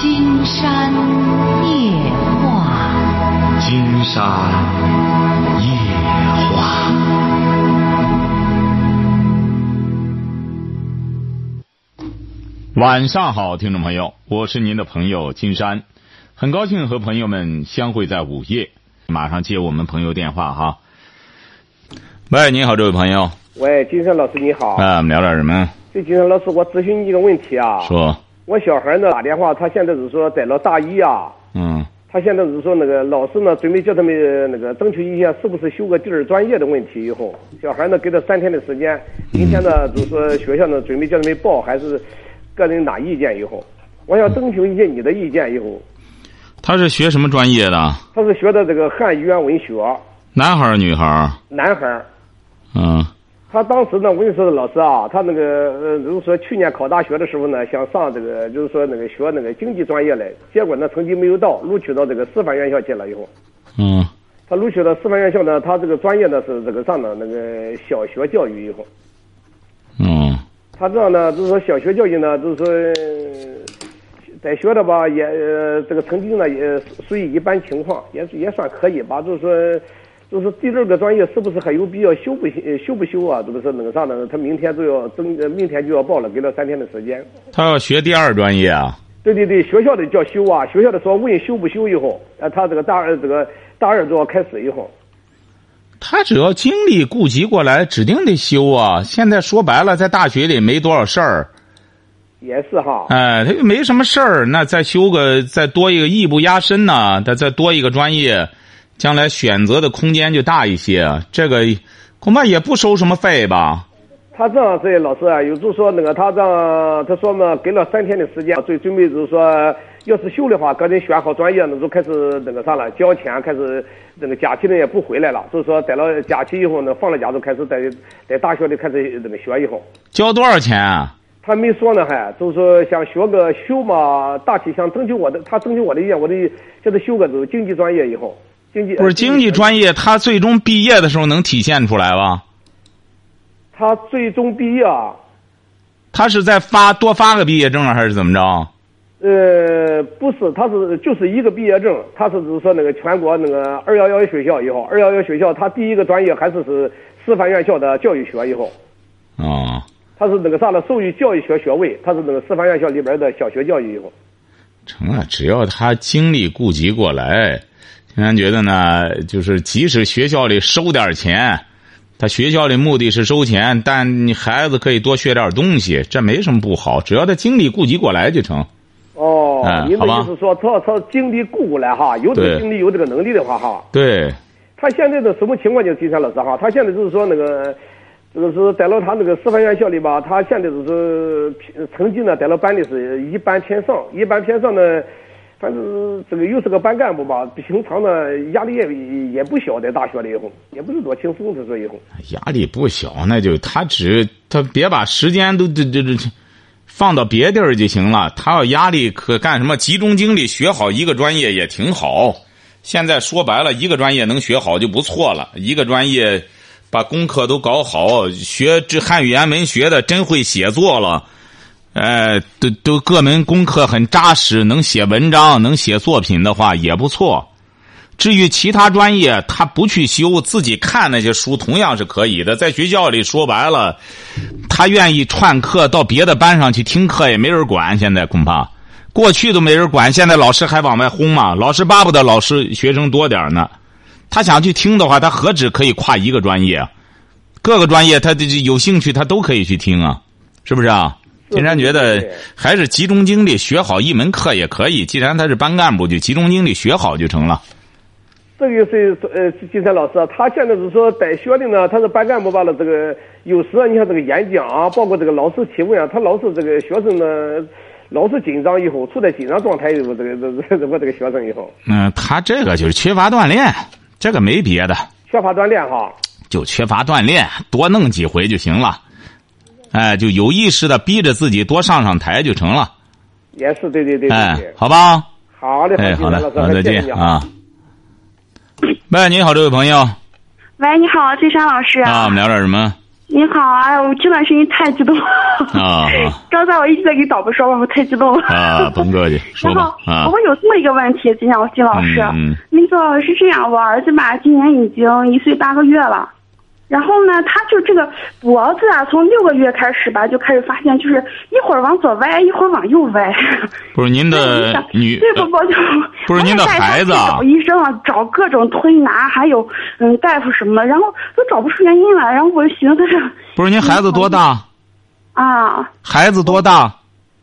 金山夜话，金山夜话。晚上好，听众朋友，我是您的朋友金山，很高兴和朋友们相会在午夜。马上接我们朋友电话哈。喂，你好，这位朋友。喂，金山老师你好。啊，我们聊点什么？这金山老师，我咨询你一个问题啊。说。我小孩呢打电话，他现在是说在了大一啊。嗯。他现在是说那个老师呢，准备叫他们那个征求意见，是不是修个第二专业的问题？以后小孩呢给他三天的时间，明天呢就是说学校呢准备叫他们报，还是个人拿意见？以后我想征求一下你的意见。以后他是学什么专业的？他是学的这个汉语言文学。男孩儿女孩儿？男孩儿。嗯。他当时呢，我跟你说，老师啊，他那个呃，就是说去年考大学的时候呢，想上这个，就是说那个学那个经济专业来，结果呢成绩没有到，录取到这个师范院校去了以后。嗯。他录取到师范院校呢，他这个专业呢是这个上的那个小学教育以后。嗯。他这样呢，就是说小学教育呢，就是说在学的吧，也这个成绩呢也属于一般情况，也也算可以吧，就是说。就是第二个专业是不是还有必要修不修不修啊？这不是那个啥呢？他明天就要征，明天就要报了，给了三天的时间。他要学第二专业啊？对对对，学校的叫修啊，学校的说问修不修以后，呃，他这个大二这个大二就要开始以后。他只要精力顾及过来，指定得修啊！现在说白了，在大学里没多少事儿。也是哈。哎，他又没什么事儿，那再修个再多一个艺不压身呢，他再多一个专业。将来选择的空间就大一些，这个恐怕也不收什么费吧？他这样子，老师啊，有就是说那个他这样，他说嘛，给了三天的时间，最准备就是说，要是修的话，赶紧选好专业，那就开始那个啥了，交钱，开始那个假期呢也不回来了，就是说在了假期以后呢，放了假就开始在在大学里开始那个学以后。交多少钱啊？他没说呢，还就是说想学个修嘛，大体想征求我的，他征求我的意见，我的叫他修个这经济专业以后。不是经济专业，他最终毕业的时候能体现出来吧？他最终毕业，他是在发多发个毕业证还是怎么着？呃，不是，他是就是一个毕业证，他是就是说那个全国那个二幺幺学校以后，二幺幺学校他第一个专业还是是师范院校的教育学以后。哦。他是那个啥了，授予教育学学位，他是那个师范院校里边的小学教育以后。成了，只要他精力顾及过来。平常觉得呢，就是即使学校里收点钱，他学校里目的是收钱，但你孩子可以多学点东西，这没什么不好，只要他精力顾及过来就成。哦，您的意思说，他他精力顾过来哈，有这个精力有这个能力的话哈。对。他现在的什么情况？就金山老师哈，他现在就是说那个，这个是在了他那个师范院校里吧，他现在就是成绩呢，在了班里是一般偏上，一般偏上呢。反正这个又是个班干部吧，平常呢压力也也不小，在大学里以后也不是多轻松，他说以后压力不小，那就他只他别把时间都这这这放到别地儿就行了。他要压力可干什么？集中精力学好一个专业也挺好。现在说白了，一个专业能学好就不错了。一个专业把功课都搞好，学这汉语言文学的真会写作了。呃，都都各门功课很扎实，能写文章，能写作品的话也不错。至于其他专业，他不去修，自己看那些书，同样是可以的。在学校里说白了，他愿意串课到别的班上去听课，也没人管。现在恐怕过去都没人管，现在老师还往外轰嘛。老师巴不得老师学生多点呢。他想去听的话，他何止可以跨一个专业，各个专业他有兴趣，他都可以去听啊，是不是啊？金山觉得还是集中精力学好一门课也可以。既然他是班干部，就集中精力学好就成了。这个是呃，金山老师，他现在是说在学的呢，他是班干部罢了。这个有时啊你看这个演讲啊，包括这个老师提问啊，他老是这个学生呢，老是紧张以后处在紧张状态以后，这个这这我这个学生以后。嗯，他这个就是缺乏锻炼，这个没别的。缺乏锻炼哈。就缺乏锻炼，多弄几回就行了。哎，就有意识的逼着自己多上上台就成了。也是，对对对。哎，好吧。好嘞，哎，好的，好，再见啊。喂，你好，这位朋友。喂，你好，金山老师。啊，我们聊点什么？你好，哎呀，我这段时间太激动了。啊 刚才我一直在给导播说话，我太激动了。啊，甭客气，说然吧啊。后我有这么一个问题，金老金老师，嗯嗯那个是这样，我儿子吧，今年已经一岁八个月了。然后呢，他就这个脖子啊，从六个月开始吧，就开始发现，就是一会儿往左歪，一会儿往右歪。不是您的 女，对不不就 不是您的孩子找医生啊，找各种推拿，还有嗯大夫什么的，然后都找不出原因来，然后我就寻思着不是您孩子多大？啊，孩子多大？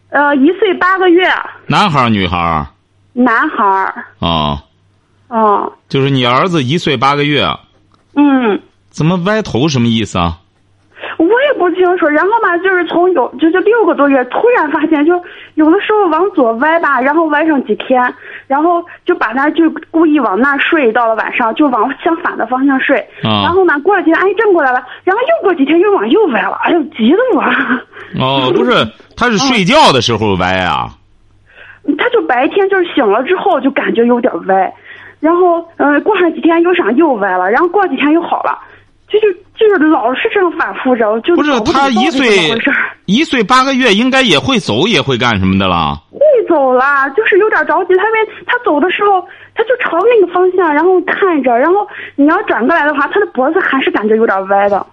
呃，一岁八个月，男孩儿女孩儿？男孩儿，啊，哦，就是你儿子一岁八个月，嗯。怎么歪头什么意思啊？我也不清楚，然后嘛，就是从有就是六个多月，突然发现，就有的时候往左歪吧，然后歪上几天，然后就把他就故意往那儿睡，到了晚上就往相反的方向睡，啊然后呢，过了几天，哎，正过来了，然后又过几天又往右歪了，哎呦，急得我，哦，不是，他是睡觉的时候歪啊。他就白天就是醒了之后就感觉有点歪，然后嗯、呃过上几天又上又歪了，然后过几天又好了。就是就是老是这样反复着，就不是他一岁一岁八个月，应该也会走，也会干什么的了。会走啦，就是有点着急。他因为他走的时候，他就朝那个方向，然后看着，然后你要转过来的话，他的脖子还是感觉有点歪的。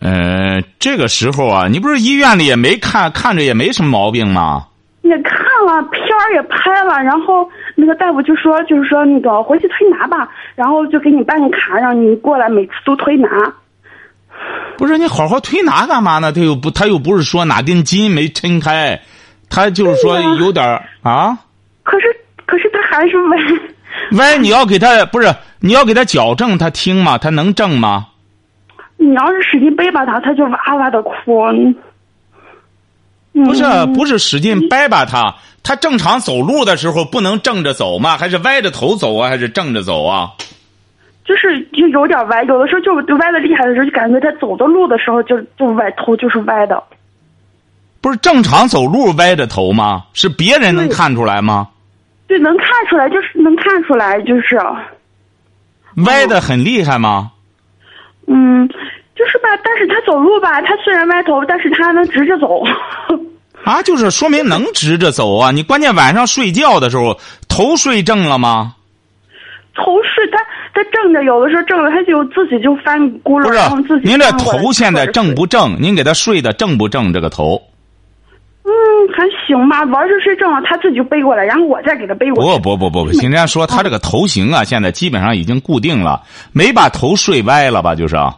呃，这个时候啊，你不是医院里也没看，看着也没什么毛病吗？也看了片儿也拍了，然后那个大夫就说，就是说那个回去推拿吧，然后就给你办个卡，让你过来每次都推拿。不是你好好推拿干嘛呢？他又不，他又不是说哪根筋没抻开，他就是说有点儿啊可是可是他还是歪。歪。你要给他不是你要给他矫正，他听吗？他能正吗？你要是使劲掰吧他，他就哇哇的哭。嗯不是不是使劲掰吧他，他正常走路的时候不能正着走吗？还是歪着头走啊？还是正着走啊？就是就有点歪，有的时候就就歪的厉害的时候，就感觉他走的路的时候就就歪头就是歪的。不是正常走路歪着头吗？是别人能看出来吗？对，能看出来，就是能看出来，就是，歪的很厉害吗？嗯，就是吧。但是他走路吧，他虽然歪头，但是他能直着走。啊，就是说明能直着走啊！你关键晚上睡觉的时候头睡正了吗？头睡他他正着，有的时候正着，他就自己就翻轱辘，不是然后自，己您这头现在正不正？您给他睡的正不正？这个头？嗯，还行吧。玩是睡正了，他自己就背过来，然后我再给他背过来。不不不不不，人家说他这个头型啊，现在基本上已经固定了，没把头睡歪了吧？就是啊，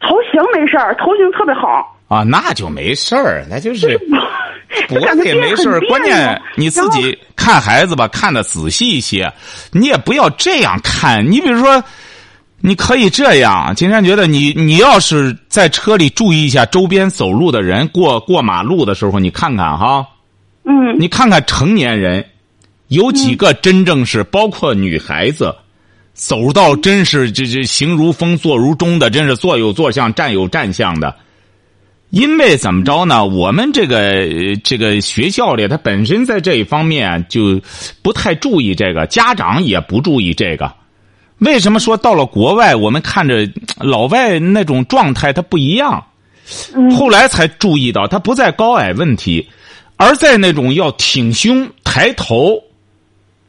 头型没事儿，头型特别好。啊那就没事儿，那就是。就我感觉别人也没事儿，关键你自己看孩子吧，看的仔细一些，你也不要这样看。你比如说，你可以这样，金山觉得你你要是在车里注意一下周边走路的人，过过马路的时候，你看看哈，嗯你看看成年人，有几个真正是包括女孩子，走到真是这这行如风，坐如钟的，真是坐有坐相，站有站相的。因为怎么着呢？我们这个呃这个学校里，它本身在这一方面就不太注意这个，家长也不注意这个。为什么说到了国外，我们看着老外那种状态它不一样？后来才注意到，它不在高矮问题，而在那种要挺胸抬头。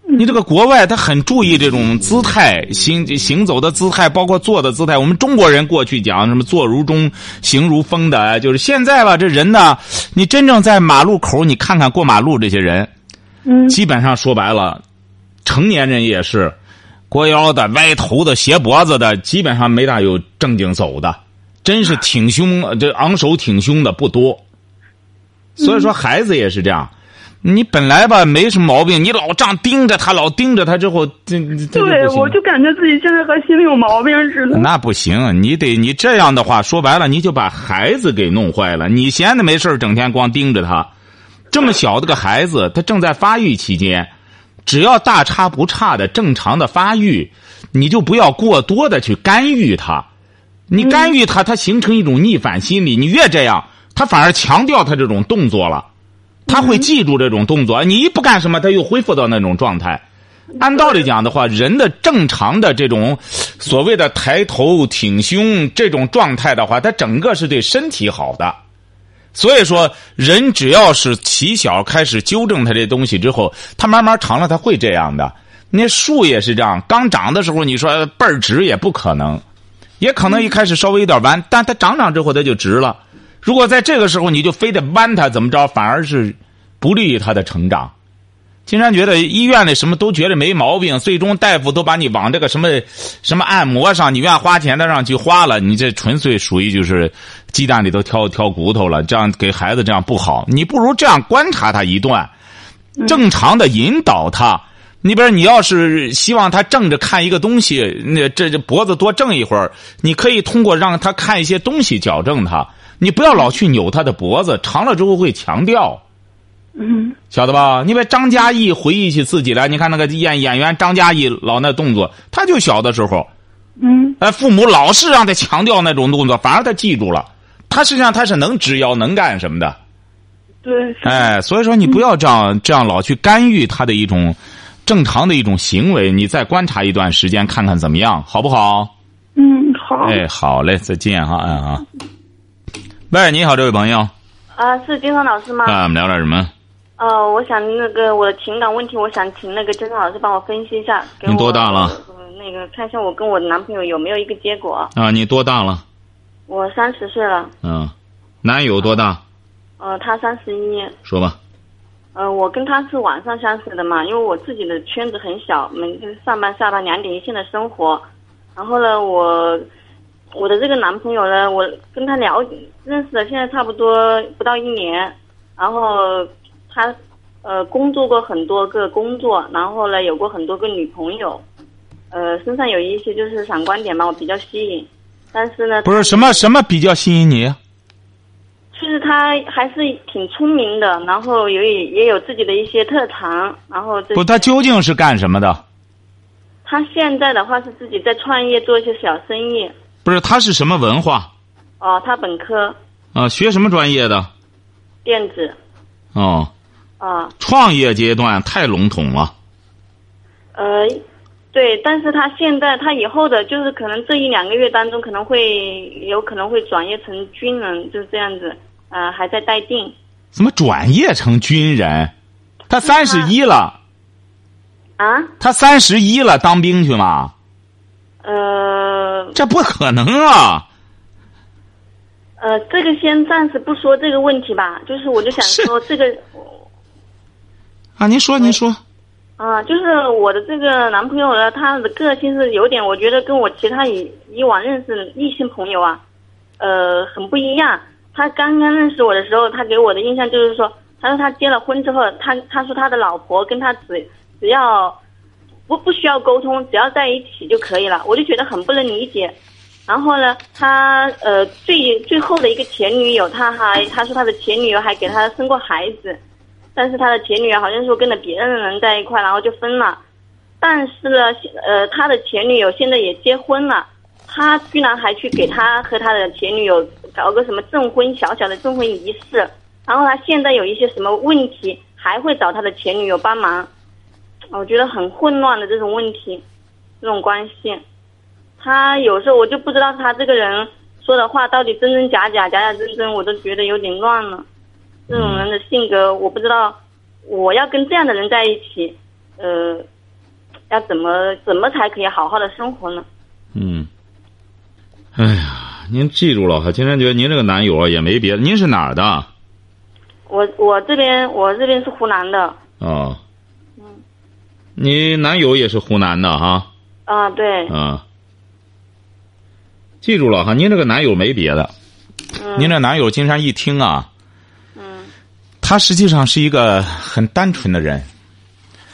你这个国外他很注意这种姿态，行行走的姿态，包括坐的姿态。我们中国人过去讲什么坐如钟，行如风的，就是现在吧，这人呢，你真正在马路口，你看看过马路这些人，嗯基本上说白了，成年人也是，过腰的、歪头的、斜脖子的，基本上没大有正经走的，真是挺胸，呃这昂首挺胸的不多。所以说，孩子也是这样。你本来吧没什么毛病，你老这样盯着他，老盯着他之后，这这这对，我就感觉自己现在和心里有毛病似的。那不行，你得你这样的话，说白了，你就把孩子给弄坏了。你闲的没事儿整天光盯着他，这么小的个孩子，他正在发育期间，只要大差不差的正常的发育，你就不要过多的去干预他。你干预他，他形成一种逆反心理。你越这样，他反而强调他这种动作了，他会记住这种动作。你一不干什么，他又恢复到那种状态。按道理讲的话，人的正常的这种所谓的抬头挺胸这种状态的话，它整个是对身体好的。所以说，人只要是起小开始纠正他这东西之后，他慢慢长了，他会这样的。那树也是这样，刚长的时候，你说倍儿直也不可能，也可能一开始稍微有点弯，但它长长之后它就直了。如果在这个时候你就非得弯他，怎么着，反而是不利于他的成长。金山觉得医院里什么都觉得没毛病，最终大夫都把你往这个什么什么按摩上，你愿花钱的上去花了，你这纯粹属于就是鸡蛋里头挑挑骨头了，这样给孩子这样不好。你不如这样观察他一段，正常的引导他。你比如你要是希望他正着看一个东西，那这这脖子多正一会儿，你可以通过让他看一些东西矫正他。你不要老去扭他的脖子，长了之后会强调。嗯，晓得吧？你把张嘉译回忆起自己来，你看那个演演员张嘉译老那动作，他就小的时候，嗯，哎，父母老是让他强调那种动作，反而他记住了。他实际上他是能直腰能干什么的，对，哎，所以说你不要这样这样老去干预他的一种正常的一种行为，你再观察一段时间看看怎么样，好不好？嗯，好，哎，好嘞，再见哈，嗯啊。喂，你好，这位朋友，啊，是金山老师吗？啊，我们聊点什么？呃，我想那个我的情感问题，我想请那个金山老师帮我分析一下。给我你多大了呃那个看一下我跟我的男朋友有没有一个结果。啊，你多大了？我三十岁了，嗯，男友多大？呃，他三十一。说吧。呃，我跟他是网上相识的嘛，因为我自己的圈子很小，每天上班下班两点一线的生活。然后呢，我我的这个男朋友呢，我跟他了认识了，现在差不多不到一年。然后他呃工作过很多个工作，然后呢有过很多个女朋友，呃身上有一些就是闪光点吧，我比较吸引。但是呢，不是什么什么比较吸引你？就是他还是挺聪明的，然后也也有自己的一些特长，然后这不，他究竟是干什么的？他现在的话是自己在创业做一些小生意。不是，他是什么文化？哦，他本科啊，学什么专业的？电子哦，啊创业阶段太笼统了。呃，对，但是他现在他以后的就是可能这一两个月当中可能会有可能会转业成军人，就是这样子，呃，还在待定。怎么转业成军人？他三十一了，啊，他三十一了，当兵去吗？呃这不可能啊！呃，这个先暂时不说这个问题吧，就是我就想说这个啊，您说，您说，啊，就是我的这个男朋友呢，他的个性是有点，我觉得跟我其他以以往认识的异性朋友啊，呃，很不一样。他刚刚认识我的时候，他给我的印象就是说，他说他结了婚之后，他他说他的老婆跟他只只要不不需要沟通，只要在一起就可以了，我就觉得很不能理解。然后呢，他呃最最后的一个前女友，他还他说他的前女友还给他生过孩子，但是他的前女友好像说跟了别人的人在一块，然后就分了。但是呢，呃，他的前女友现在也结婚了，他居然还去给他和他的前女友搞个什么证婚小小的证婚仪式。然后他现在有一些什么问题，还会找他的前女友帮忙。我觉得很混乱的这种问题，这种关系。他有时候我就不知道他这个人说的话到底真真假假、假假真真，我都觉得有点乱了。这种人的性格，我不知道我要跟这样的人在一起，呃，要怎么怎么才可以好好的生活呢？嗯。哎呀，您记住了哈，金山觉得您这个男友啊也没别的，您是哪儿的？我我这边我这边是湖南的，哦。你男友也是湖南的哈？啊对，啊。记住了哈，您这个男友没别的，嗯您这男友金山一听啊，嗯，他实际上是一个很单纯的人，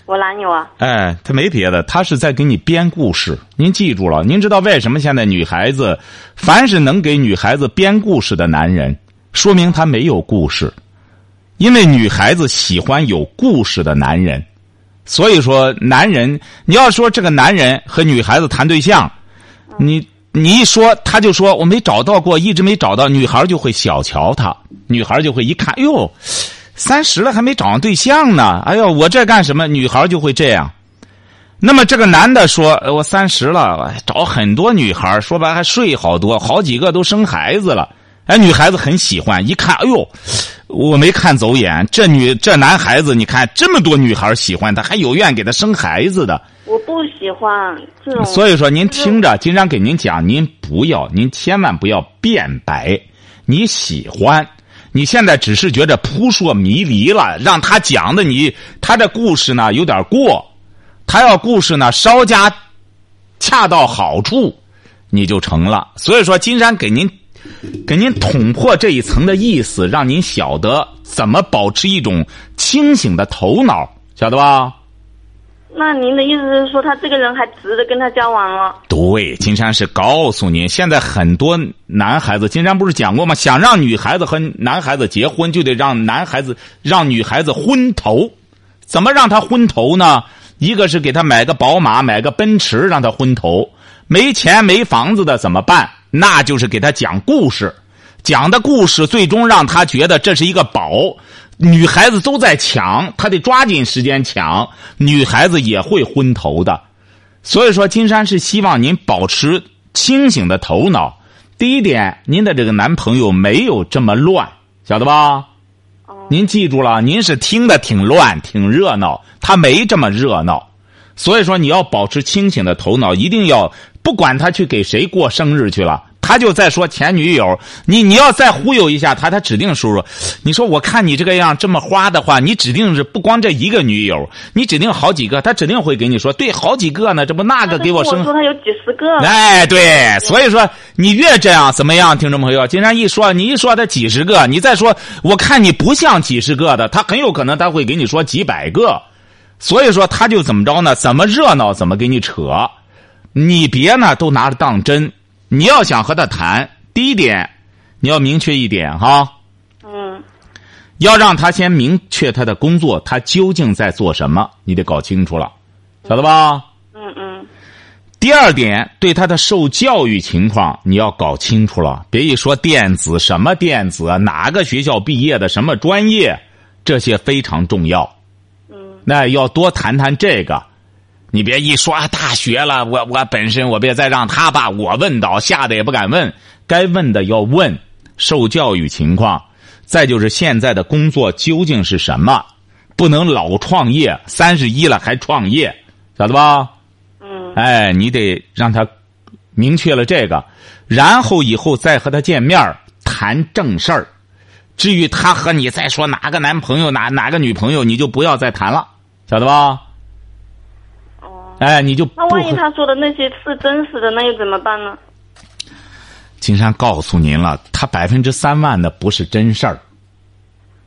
我男友啊，哎，他没别的，他是在给你编故事。您记住了，您知道为什么现在女孩子，凡是能给女孩子编故事的男人，说明他没有故事，因为女孩子喜欢有故事的男人。所以说，男人，你要说这个男人和女孩子谈对象，你你一说，他就说我没找到过，一直没找到，女孩就会小瞧他，女孩就会一看，哎呦，三十了还没找上对象呢，哎呦，我这干什么？女孩就会这样。那么这个男的说：“呃我三十了，找很多女孩，说白了还睡好多，好几个都生孩子了。哎，女孩子很喜欢，一看，哎呦，我没看走眼，这女这男孩子，你看这么多女孩喜欢他，还有愿给他生孩子的。我不喜欢这种。所以说，您听着，金山给您讲，您不要，您千万不要辩白。你喜欢，你现在只是觉得扑朔迷离了，让他讲的你，他这故事呢有点过，他要故事呢稍加恰到好处，你就成了。所以说，金山给您给您捅破这一层的意思，让您晓得怎么保持一种清醒的头脑，晓得吧？那您的意思是说，他这个人还值得跟他交往了？对，金山是告诉您，现在很多男孩子，金山不是讲过吗？想让女孩子和男孩子结婚，就得让男孩子让女孩子昏头。怎么让他昏头呢？一个是给他买个宝马，买个奔驰，让他昏头。没钱没房子的怎么办？那就是给他讲故事，讲的故事最终让他觉得这是一个宝。女孩子都在抢，他得抓紧时间抢，女孩子也会昏头的。所以说，金山是希望您保持清醒的头脑。第一点，您的这个男朋友没有这么乱，晓得吧？您记住了，您是听的挺乱、挺热闹，他没这么热闹。所以说，你要保持清醒的头脑，一定要不管他去给谁过生日去了，他就在说前女友，你你要再忽悠一下他，他指定输入，你说我看你这个样这么花的话，你指定是不光这一个女友，你指定好几个，他指定会给你说，对，好几个呢，这不那个给我生我说他有几十个。哎，对，所以说你越这样怎么样，听众朋友，经常一说你一说他几十个，你再说我看你不像几十个的，他很有可能他会给你说几百个，所以说他就怎么着呢？怎么热闹怎么给你扯，你别呢都拿着当真。你要想和他谈，第一点你要明确一点哈，嗯要让他先明确他的工作，他究竟在做什么，你得搞清楚了，晓得吧？嗯嗯第二点，对他的受教育情况你要搞清楚了，别一说电子什么电子啊，哪个学校毕业的什么专业，这些非常重要。嗯那要多谈谈这个，你别一说啊大学了，我我本身我别再让他把我问倒，吓得也不敢问，该问的要问，受教育情况，再就是现在的工作究竟是什么，不能老创业，三十一了还创业，晓得吧？嗯哎，你得让他明确了这个，然后以后再和他见面谈正事儿。至于他和你再说哪个男朋友哪哪个女朋友，你就不要再谈了，晓得吧？哦。哎，你就那万一他说的那些是真实的，那又怎么办呢？金山告诉您了，他百分之三万的不是真事儿。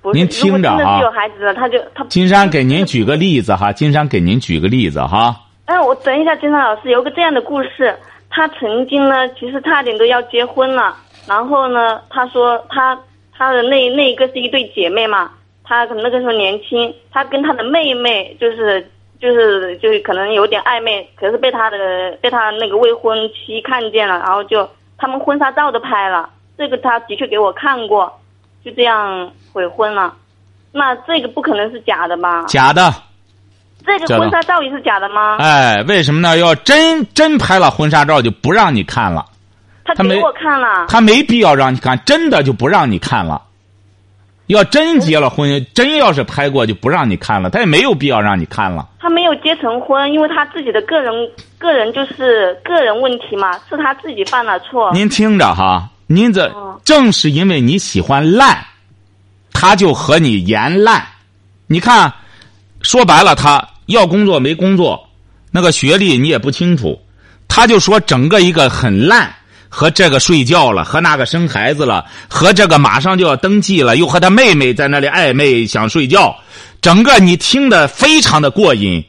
不，您听着啊是有孩子了，他就他。金山给您举个例子哈，金山给您举个例子哈。哎，我等一下，金山老师有个这样的故事，他曾经呢，其实差点都要结婚了，然后呢，他说他他的那那一个是一对姐妹嘛，他可能那个时候年轻，他跟他的妹妹就是就是就是可能有点暧昧，可是被他的被他那个未婚妻看见了，然后就他们婚纱照都拍了，这个他的确给我看过，就这样悔婚了，那这个不可能是假的吧？假的，这个婚纱照也是假的吗？哎，为什么呢？要真真拍了婚纱照，就不让你看了。他给我看了。他没必要让你看，真的就不让你看了。要真结了婚，真要是拍过就不让你看了，他也没有必要让你看了。他没有结成婚，因为他自己的个人个人就是个人问题嘛，是他自己犯了错。您听着哈，您这哦正是因为你喜欢烂，他就和你言烂。你看，说白了，他要工作没工作，那个学历你也不清楚，他就说整个一个很烂，和这个睡觉了，和那个生孩子了，和这个马上就要登记了，又和他妹妹在那里暧昧想睡觉，整个你听得非常的过瘾。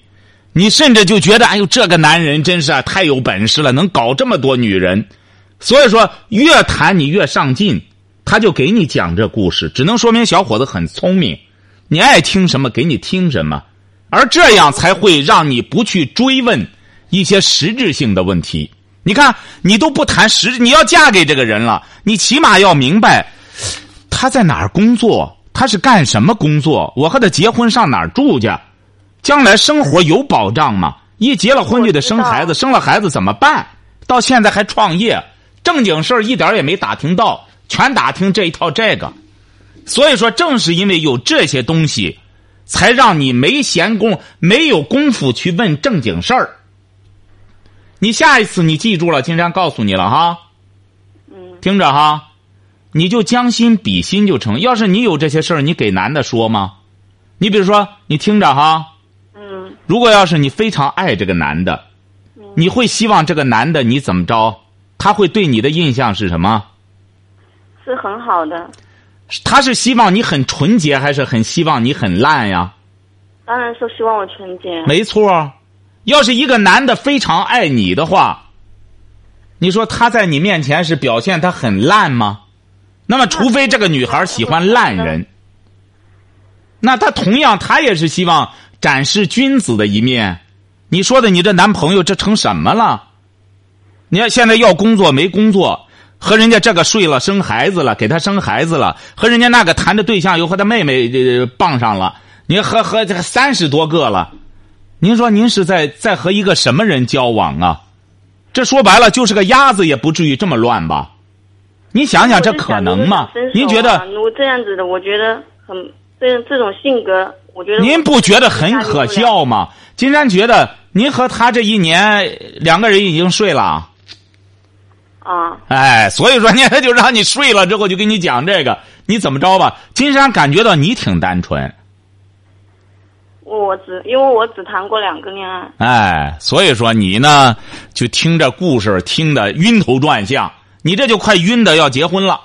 你甚至就觉得，哎呦，这个男人真是啊，太有本事了，能搞这么多女人。所以说，越谈你越上进，他就给你讲这故事，只能说明小伙子很聪明。你爱听什么，给你听什么，而这样才会让你不去追问一些实质性的问题。你看，你都不谈实，你要嫁给这个人了，你起码要明白他在哪儿工作，他是干什么工作，我和他结婚上哪儿住去，将来生活有保障吗？一结了婚就得生孩子，生了孩子怎么办？到现在还创业，正经事儿一点儿也没打听到，全打听这一套这个。所以说，正是因为有这些东西，才让你没闲工没有功夫去问正经事儿。你下一次你记住了，金山告诉你了哈。嗯，听着哈，你就将心比心就成。要是你有这些事儿，你给男的说吗？你比如说，你听着哈，嗯，如果要是你非常爱这个男的，你会希望这个男的你怎么着？他会对你的印象是什么？是很好的，他是希望你很纯洁，还是很希望你很烂呀？当然是希望我纯洁。没错，要是一个男的非常爱你的话，你说他在你面前是表现他很烂吗？那么，除非这个女孩喜欢烂人，那他同样他也是希望展示君子的一面。你说的你这男朋友这成什么了？你看现在要工作没工作，和人家这个睡了生孩子了，给他生孩子了，和人家那个谈着对象又和他妹妹呃傍上了，你和和这个三十多个了。您说您是在在和一个什么人交往啊？这说白了就是个鸭子，也不至于这么乱吧？你想想，这可能吗？您觉得？如果这样子的，我觉得很这这种性格，我觉得您不觉得很可笑吗？金山觉得您和他这一年两个人已经睡了。啊，哎，所以说呢，他就让你睡了之后，就跟你讲这个，你怎么着吧？金山感觉到你挺单纯。我只因为我只谈过两个恋爱。哎，所以说你呢，就听这故事听得晕头转向，你这就快晕的要结婚了。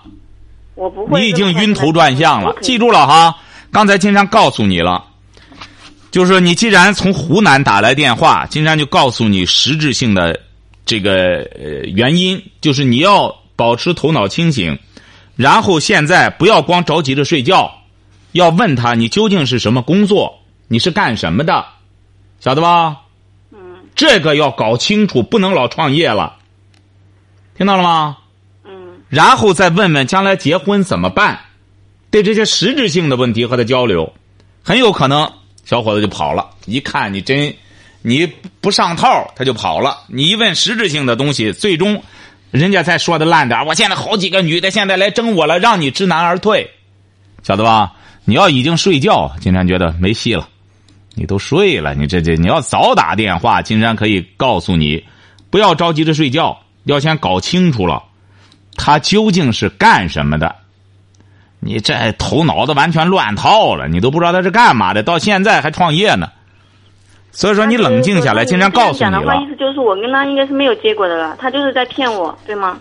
我不会。你已经晕头转向了，记住了哈。刚才金山告诉你了，就是你既然从湖南打来电话，金山就告诉你实质性的这个呃原因，就是你要保持头脑清醒，然后现在不要光着急着睡觉，要问他你究竟是什么工作，你是干什么的，晓得吧？嗯。这个要搞清楚，不能老创业了，听到了吗？嗯。然后再问问将来结婚怎么办，对这些实质性的问题和他交流，很有可能小伙子就跑了。一看你真你不上套，他就跑了。你一问实质性的东西，最终人家才说的烂点我现在好几个女的现在来争我了，让你知难而退，晓得吧？你要已经睡觉，金山觉得没戏了。你都睡了，你这这你要早打电话，金山可以告诉你，不要着急着睡觉，要先搞清楚了。他究竟是干什么的？你这头脑子完全乱套了，你都不知道他是干嘛的，到现在还创业呢。所以说你冷静下来，经常告诉你讲的话，意思就是我跟他应该是没有结果的了，他就是在骗我，对吗？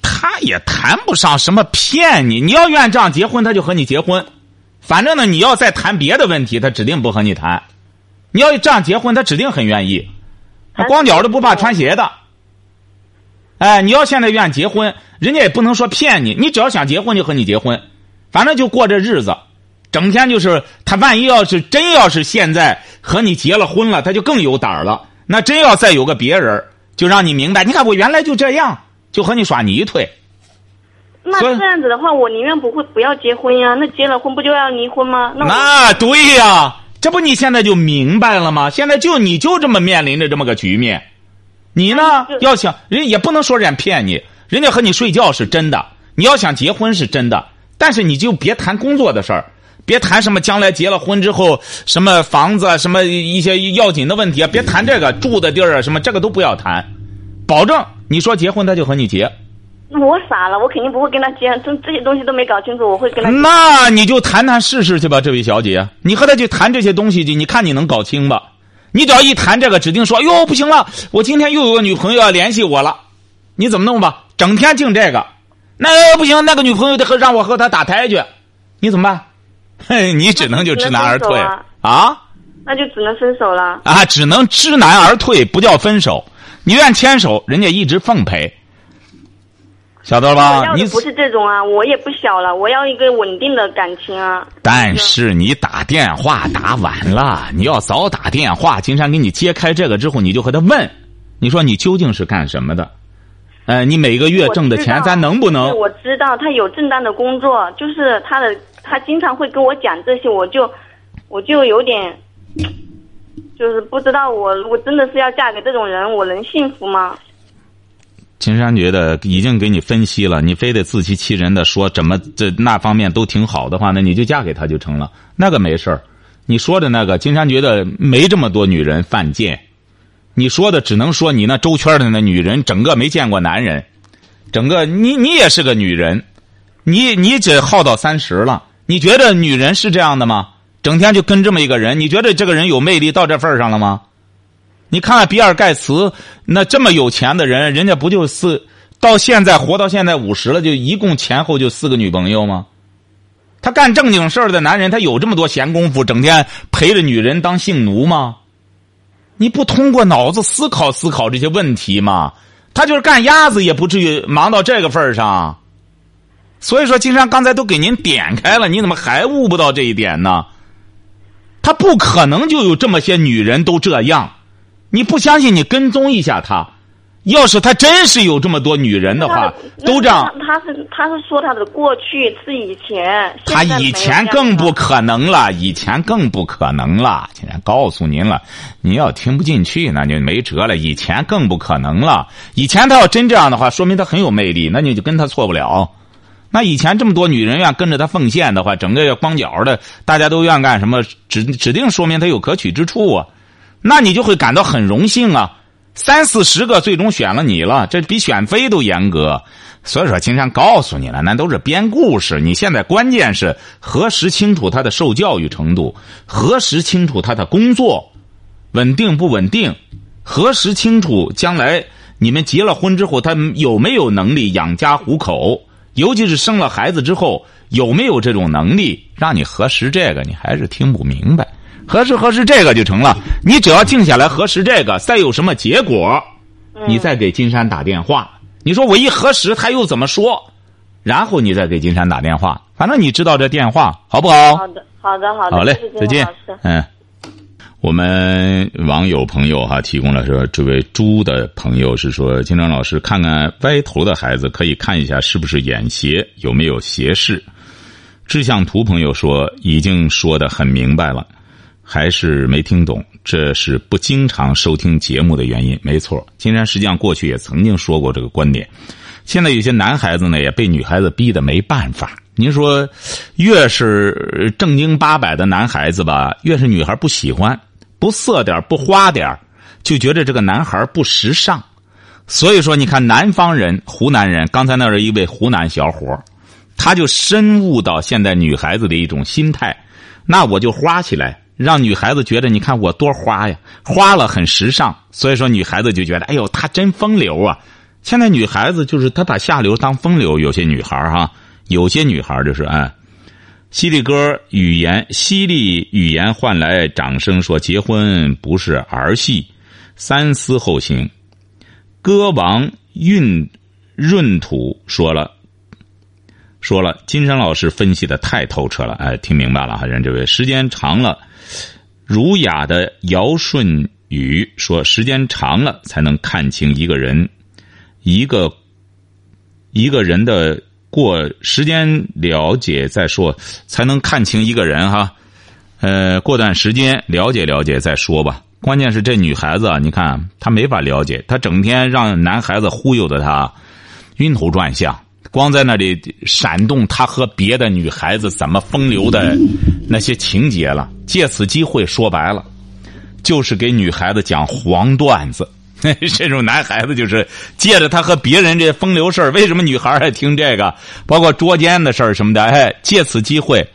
他也谈不上什么骗你，你要愿意这样结婚，他就和你结婚。反正呢，你要再谈别的问题，他指定不和你谈。你要这样结婚，他指定很愿意。他光脚的不怕穿鞋的。哎，你要现在愿意结婚，人家也不能说骗你，你只要想结婚就和你结婚，反正就过这日子，整天就是他万一要是真要是现在和你结了婚了，他就更有胆儿了。那真要再有个别人，就让你明白，你看我原来就这样，就和你耍泥腿。那这样子的话，我宁愿不会不要结婚呀。那结了婚不就要离婚吗？那那对呀、这不你现在就明白了吗？现在就你就这么面临着这么个局面，你呢要想人也不能说人家骗你，人家和你睡觉是真的，你要想结婚是真的，但是你就别谈工作的事儿，别谈什么将来结了婚之后什么房子啊什么一些要紧的问题啊，别谈这个住的地儿啊什么这个都不要谈，保证你说结婚他就和你结，那我傻了，我肯定不会跟他结。这这些东西都没搞清楚，我会跟他。那你就谈谈试试去吧，这位小姐，你和他去谈这些东西去，你看你能搞清吧？你只要一谈这个，指定说哟不行了，我今天又有个女朋友要联系我了，你怎么弄吧？整天净这个，那不行，那个女朋友得和让我和她打胎去，你怎么办？嘿，你只能就知难而退啊那就只能分手了。啊，只能知难而退，不叫分手。你愿牵手，人家一直奉陪，晓得了我吧？你不是这种啊，我也不小了，我要一个稳定的感情啊。但是你打电话打晚了，你要早打电话。金山给你揭开这个之后，你就和他问，你说你究竟是干什么的？呃，你每个月挣的钱，咱能不能？我知道他有正当的工作，就是他的，他经常会跟我讲这些，我就，我就有点，就是不知道我如果真的是要嫁给这种人，我能幸福吗？金山觉得已经给你分析了，你非得自欺欺人的说怎么这那方面都挺好的话，那你就嫁给他就成了，那个没事儿。你说的那个，金山觉得没这么多女人犯贱。你说的只能说你那周圈的那女人，整个没见过男人，整个你你也是个女人，你你这耗到三十了，你觉得女人是这样的吗？整天就跟这么一个人，你觉得这个人有魅力到这份上了吗？你看看比尔盖茨，那这么有钱的人，人家不就四到现在活到现在五十了，就一共前后就四个女朋友吗？他干正经事儿的男人，他有这么多闲工夫，整天陪着女人当性奴吗？你不通过脑子思考思考这些问题吗？他就是干鸭子，也不至于忙到这个份儿上。所以说，金山刚才都给您点开了，你怎么还悟不到这一点呢？他不可能就有这么些女人都这样。你不相信，你跟踪一下他。要是他真是有这么多女人的话，都这样。他是他是说他的过去是以前，他以前更不可能了，以前更不可能了。今天告诉您了，您要听不进去，那就没辙了。以前更不可能了。以前他要真这样的话，说明他很有魅力，那你就跟他错不了。那以前这么多女人愿跟着他奉献的话，整个光脚的，大家都愿干什么？指指定说明他有可取之处啊。那你就会感到很荣幸啊。三四十个最终选了你了，这比选妃都严格。所以说，金山告诉你了，那都是编故事。你现在关键是核实清楚他的受教育程度，核实清楚他的工作稳定不稳定，核实清楚将来你们结了婚之后，他有没有能力养家糊口，尤其是生了孩子之后有没有这种能力，让你核实这个，你还是听不明白。核实核实这个就成了，你只要静下来核实这个，再有什么结果，你再给金山打电话。你说我一核实他又怎么说，然后你再给金山打电话。反正你知道这电话好不好？好的，好的，好的。好嘞，再见。嗯，我们网友朋友哈提供了说，这位猪的朋友是说，金章老师看看歪头的孩子，可以看一下是不是眼斜，有没有斜视。志向图朋友说，已经说的很明白了。还是没听懂，这是不经常收听节目的原因。没错，金山实际上过去也曾经说过这个观点。现在有些男孩子呢，也被女孩子逼得没办法。您说，越是正经八百的男孩子吧，越是女孩不喜欢，不色点不花点就觉得这个男孩不时尚。所以说，你看南方人，湖南人，刚才那是一位湖南小伙他就深悟到现在女孩子的一种心态，那我就花起来。让女孩子觉得，你看我多花呀，花了很时尚，所以说女孩子就觉得，哎呦，她真风流啊！现在女孩子就是她把下流当风流，有些女孩哈，有些女孩就是哎，犀利哥语言犀利语言换来掌声，说结婚不是儿戏，三思后行。歌王运闰土说了。说了，金山老师分析的太透彻了，哎，听明白了哈，人这位时间长了，儒雅的尧舜禹说，时间长了才能看清一个人，一个一个人的过时间了解再说，才能看清一个人哈，呃，过段时间了解了解再说吧。关键是这女孩子，你看她没法了解，她整天让男孩子忽悠的她晕头转向。光在那里闪动他和别的女孩子怎么风流的那些情节了，借此机会说白了，就是给女孩子讲黄段子。这种男孩子就是借着他和别人这风流事儿，为什么女孩爱听这个？包括捉奸的事儿什么的，哎，借此机会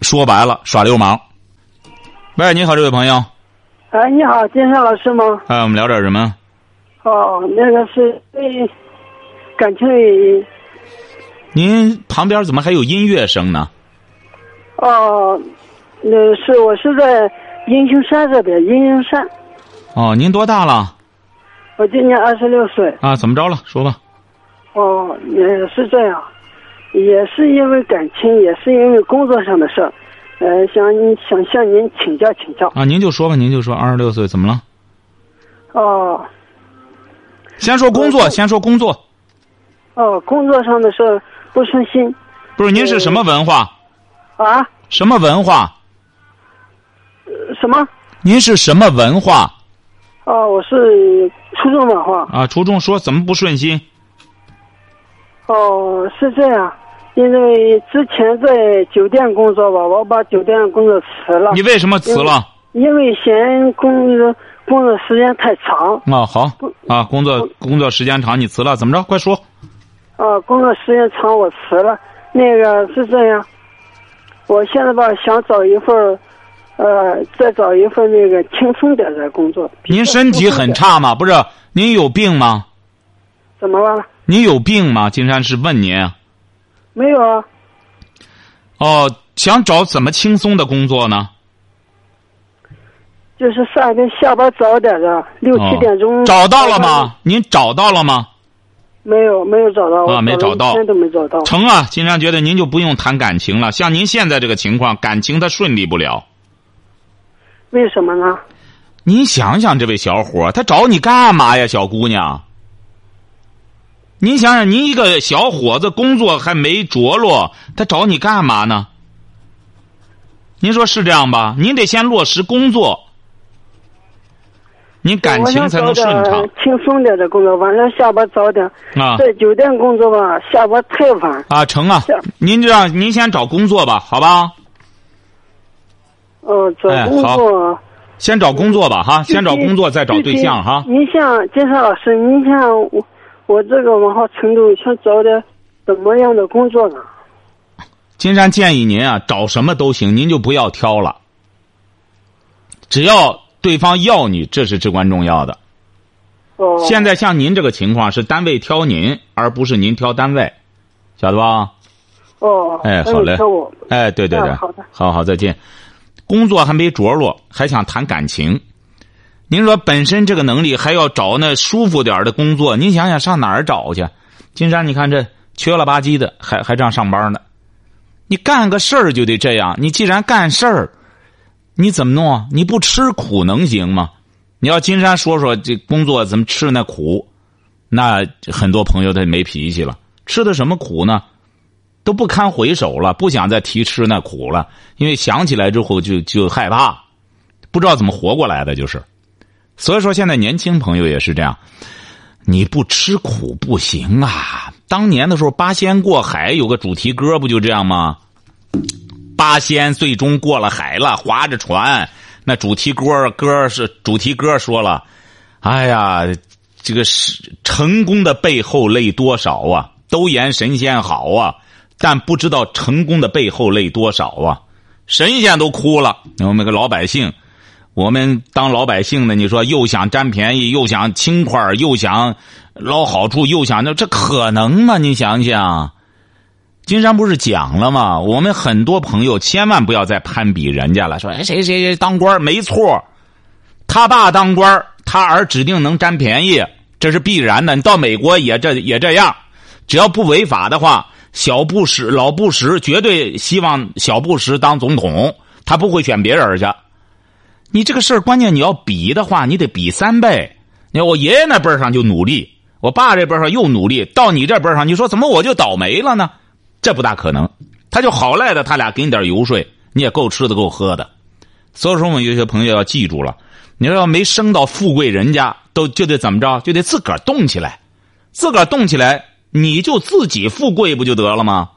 说白了耍流氓。喂，你好，这位朋友。哎，你好，金山老师吗？哎，我们聊点什么？哦，那个是对感情里。您旁边怎么还有音乐声呢？哦，那是我是在英雄山这边，英雄山。哦，您多大了？我今年二十六岁。啊，怎么着了？说吧。哦，也是这样，也是因为感情，也是因为工作上的事儿，呃，想想向您请教请教。啊，您就说吧，您就说，二十六岁怎么了？哦。先说工作，先说工作。哦，工作上的事儿。不顺心，不是您是什么文化？啊？什么文化？什么？您是什么文化哦，我是初中文化。啊？初中说怎么不顺心？哦，是这样，因为之前在酒店工作吧，我把酒店工作辞了。你为什么辞了？因为嫌工作工作时间太长。啊，好啊，工作工作时间长，你辞了，怎么着？快说。啊，工作时间长，我辞了。那个是这样，我现在吧想找一份，呃，再找一份那个轻松点的工作。您身体很差吗？不是，您有病吗？怎么了？您有病吗？金山是问您。没有啊。哦，想找怎么轻松的工作呢？就是上天下班早点的，六七点钟。找到了吗？您找到了吗？没有，没有找到。啊，没找到。都没找到。成啊，金山觉得您就不用谈感情了。像您现在这个情况，感情它顺利不了。为什么呢？您想想，这位小伙他找你干嘛呀，小姑娘？您想想，您一个小伙子，工作还没着落，他找你干嘛呢？您说是这样吧？您得先落实工作。你感情才能顺畅。轻松点的工作，晚上下班早点。啊，在酒店工作吧，下班太晚。啊，成啊！您这样，您先找工作吧，好吧？哦，找工作。先找工作吧，哈！先找工作，再找对象，哈。您像金山老师，您像我，我这个文化程度，想找点怎么样的工作呢？金山建议您啊，找什么都行，您就不要挑了，只要。对方要你，这是至关重要的。哦。现在像您这个情况是单位挑您，而不是您挑单位，晓得吧？哦。哎，好嘞。哎，对对对。好的。好好，再见。工作还没着落，还想谈感情？您说本身这个能力还要找那舒服点的工作，您想想上哪儿找去？金山，你看这缺了吧唧的，还还这样上班呢？你干个事儿就得这样。你既然干事儿。你怎么弄啊？你不吃苦能行吗？你要金山说说这工作怎么吃那苦，那很多朋友他没脾气了。吃的什么苦呢？都不堪回首了，不想再提吃那苦了，因为想起来之后就就害怕，不知道怎么活过来的就是。所以说现在年轻朋友也是这样，你不吃苦不行啊。当年的时候八仙过海有个主题歌不就这样吗？八仙最终过了海了，划着船。那主题歌歌是主题歌说了：“哎呀，这个是成功的背后累多少啊？都言神仙好啊，但不知道成功的背后累多少啊！神仙都哭了，我们个老百姓，我们当老百姓的，你说又想占便宜，又想轻快，又想捞好处，又想那这可能吗？你想想。”金山不是讲了吗？我们很多朋友千万不要再攀比人家了。说哎，谁谁谁当官没错，他爸当官他儿指定能占便宜，这是必然的。你到美国也这也这样，只要不违法的话，小布什老布什绝对希望小布什当总统，他不会选别人去。你这个事儿关键你要比的话，你得比三倍。你看我爷爷那辈上就努力，我爸这辈上又努力，到你这辈上，你说怎么我就倒霉了呢？这不大可能，他就好赖的，他俩给你点油水，你也够吃的够喝的。所以说，我们有些朋友要记住了，你说要没升到富贵人家，都就得怎么着，就得自个儿动起来，自个儿动起来，你就自己富贵不就得了吗？